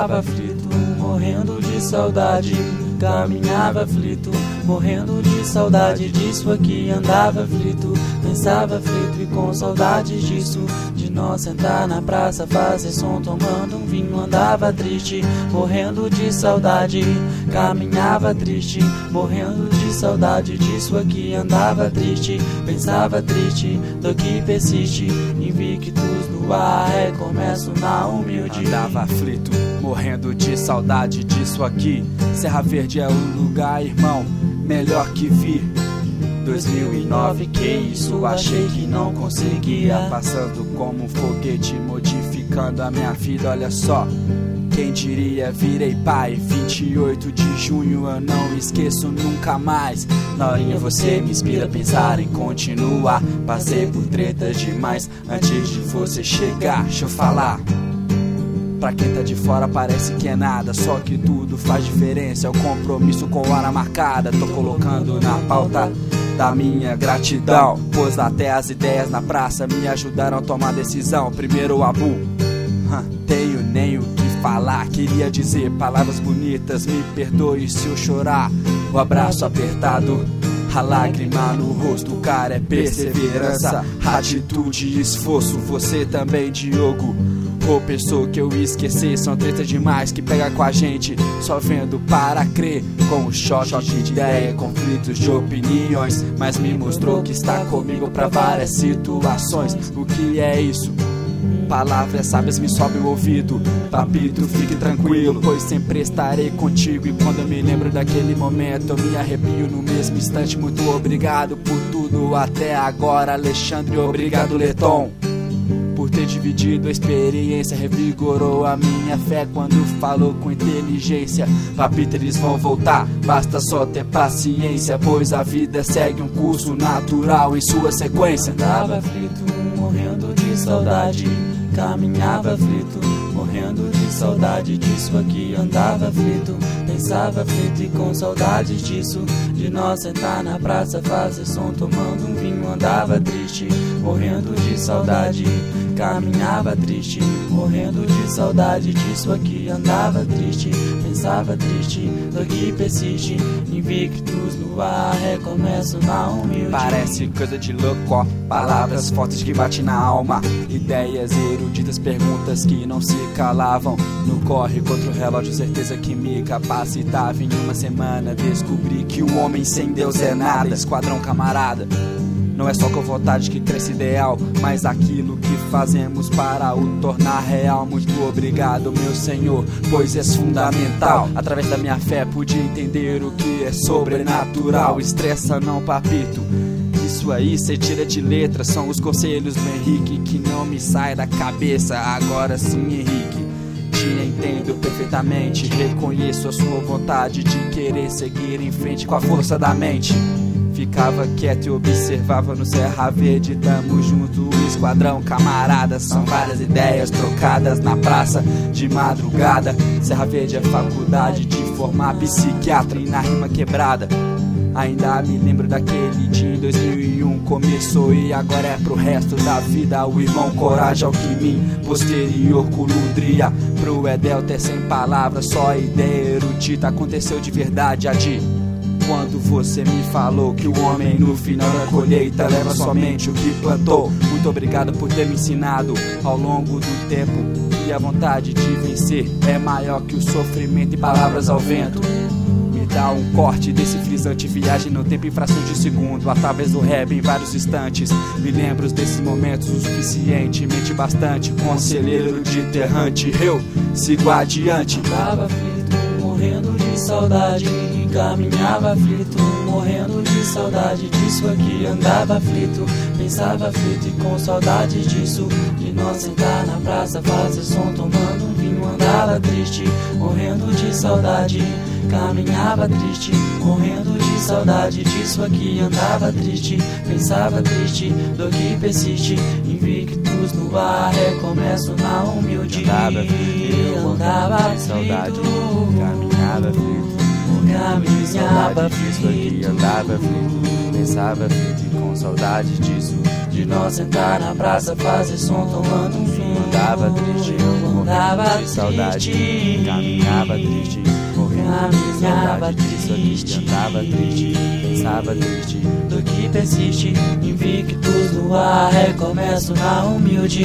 andava aflito, morrendo de saudade. Caminhava aflito, morrendo de saudade disso aqui. Andava aflito, pensava aflito e com saudade disso. De nós sentar na praça, fazer som, tomando um vinho. Andava triste, morrendo de saudade. Caminhava triste, morrendo de saudade disso aqui. Andava triste, pensava triste, do que persiste. Invictus no ar, recomeço na humilde. Andava aflito, morrendo de saudade disso aqui. Serra Verde é o lugar, irmão, melhor que vi. 2009, que isso, achei que não conseguia. Passando como um foguete, modificando a minha vida, olha só. Quem diria, virei pai. 28 de junho eu não esqueço nunca mais. Norinha, você me inspira a pensar em continuar. Passei por tretas demais antes de você chegar. Deixa eu falar. Pra quem tá de fora parece que é nada, só que tudo faz diferença. É o compromisso com hora marcada. Tô colocando na pauta da minha gratidão. Pois até as ideias na praça me ajudaram a tomar decisão. Primeiro o Abu, tenho nem o que falar. Queria dizer palavras bonitas, me perdoe se eu chorar. O abraço apertado. A lágrima no rosto, cara é perseverança, atitude e esforço. Você também, Diogo. Ou pensou que eu ia esquecer, são treta demais que pega com a gente, só vendo para crer. Com o choque de ideia, conflitos de opiniões, mas me mostrou que está comigo para várias situações. O que é isso? Palavras sábias me sobe o ouvido. Papito, fique tranquilo, pois sempre estarei contigo. E quando eu me lembro daquele momento, eu me arrepio no mesmo instante. Muito obrigado por tudo até agora, Alexandre. Obrigado, Leton por ter dividido a experiência. Revigorou a minha fé quando falou com inteligência. Papito, eles vão voltar, basta só ter paciência. Pois a vida segue um curso natural em sua sequência. Andava aflito, morrendo de saudade. Caminhava aflito, morrendo de saudade disso aqui. Andava aflito, pensava aflito e com saudade disso. De nós sentar na praça, fazer som, tomando um vinho. Andava triste, morrendo de saudade. Caminhava triste, morrendo de saudade disso aqui. Andava triste, pensava triste, do que persiste. Invictus no ar, recomeço na humilde. Parece coisa de louco, ó. Palavras fortes que batem na alma. Ideias eruditas, perguntas que não se calavam. No corre contra o relógio, certeza que me capacitava. Em uma semana descobri que o homem sem Deus é nada. Esquadrão camarada. Não é só com vontade que cresce ideal, mas aquilo que fazemos para o tornar real. Muito obrigado, meu Senhor, pois és fundamental. Através da minha fé pude entender o que é sobrenatural. Estressa não, papito. Isso aí cê tira de letra, são os conselhos do Henrique que não me sai da cabeça. Agora sim, Henrique te entendo perfeitamente. Reconheço a sua vontade de querer seguir em frente com a força da mente. Ficava quieto e observava no Serra Verde. Tamo junto, esquadrão, camaradas. São várias ideias trocadas na praça de madrugada. Serra Verde é faculdade de formar psiquiatra e na rima quebrada. Ainda me lembro daquele dia em 2001 Começou e agora é pro resto da vida O irmão Coragem ao que mim Posterior coludria Pro Edel até sem palavras Só ideia erudita Aconteceu de verdade a de quando você me falou que o homem no final da colheita leva somente o que plantou. Muito obrigado por ter me ensinado ao longo do tempo que a vontade de vencer é maior que o sofrimento e palavras ao vento. Me dá um corte desse frisante viagem no tempo em frações de segundo através do rap em vários instantes. Me lembro desses momentos o suficientemente bastante. Conselheiro de terrante, eu sigo adiante. Tava aflito, morrendo de saudade caminhava aflito, morrendo de saudade disso aqui. Andava aflito, pensava aflito e com saudade disso. De nós sentar na praça, fazer som, tomando um vinho. Andava triste, morrendo de saudade. Caminhava triste, morrendo de saudade disso aqui. Andava triste, pensava triste, do que persiste. Invictus no ar, recomeço na humilde. Andava aflito, andava aflito, saudade, caminhava aflito caminhava disso aqui, andava aflito, pensava aflito com saudade disso. De nós sentar na praça, fazer som, tomando um vinho. andava triste, morrendo de saudade. Caminhava triste, morrendo de saudade disso aqui. Andava triste, pensava triste. Do que persiste, invictus no ar, recomeço na humilde.